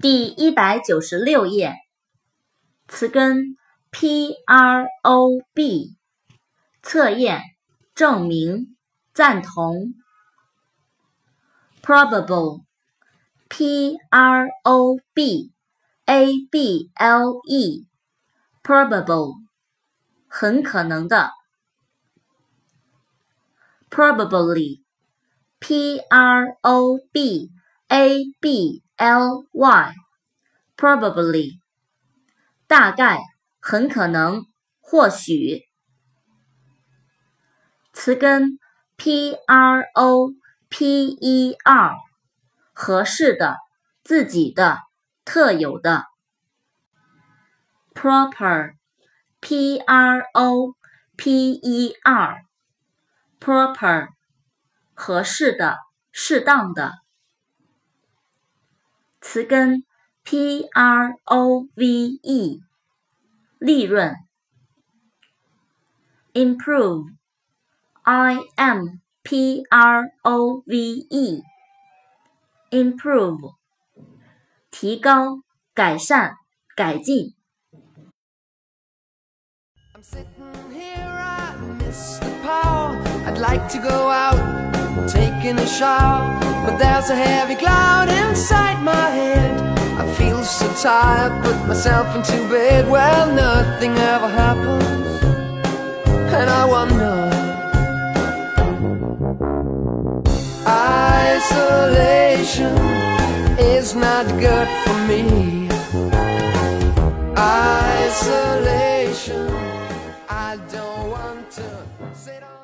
第一百九十六页，词根 prob，测验、证明、赞同。probable，p-r-o-b-a-b-l-e，probable，很可能的。probably，p-r-o-b-a-b。l y L Y，probably，大概很可能或许词根 p r o p e r 合适的自己的特有的 proper p r o p e r proper 合适的适当的。词根 p r o v e，利润。improve，i m p r o v e，improve，提高、改善、改进。taking a shower But there's a heavy cloud inside my head. I feel so tired, put myself into bed. Well, nothing ever happens, and I wonder. Isolation is not good for me. Isolation, I don't want to sit on.